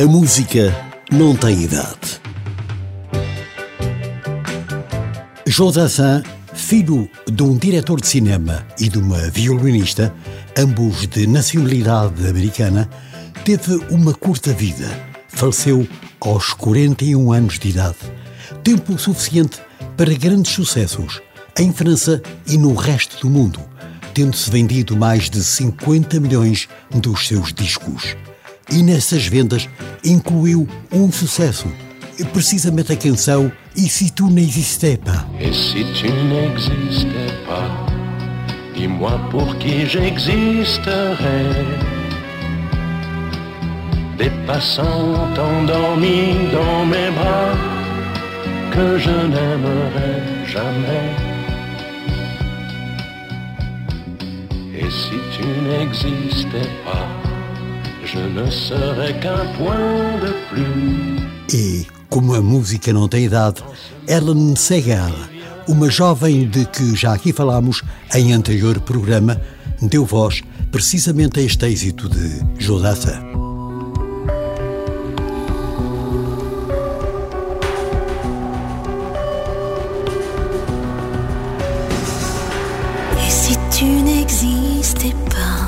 A música não tem idade. João filho de um diretor de cinema e de uma violinista, ambos de nacionalidade americana, teve uma curta vida. Faleceu aos 41 anos de idade. Tempo suficiente para grandes sucessos em França e no resto do mundo, tendo-se vendido mais de 50 milhões dos seus discos e nessas vendas incluiu um sucesso, precisamente a canção E se tu n'existais pas? Et si tu n'existais pas, dis-moi pour qui j'existerais. Des passants endormis dans mes bras que je n'aimerais jamais. Et si tu n'existais pas, je ne serais qu'un point de plus. E, como a música não tem idade, Ellen Segal, uma jovem de que já aqui falámos em anterior programa, deu voz precisamente a este êxito de Jodassa. Et si tu n'existais pas,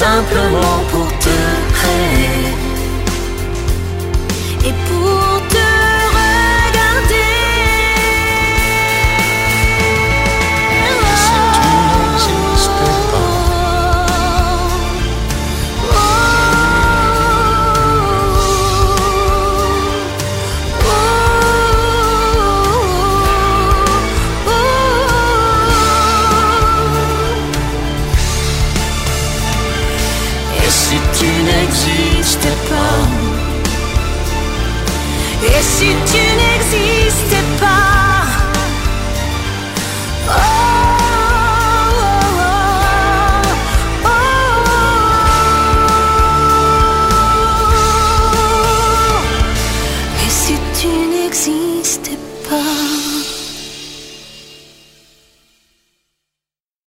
simplement pour te si tu n'existes pas. Et si tu n'existes pas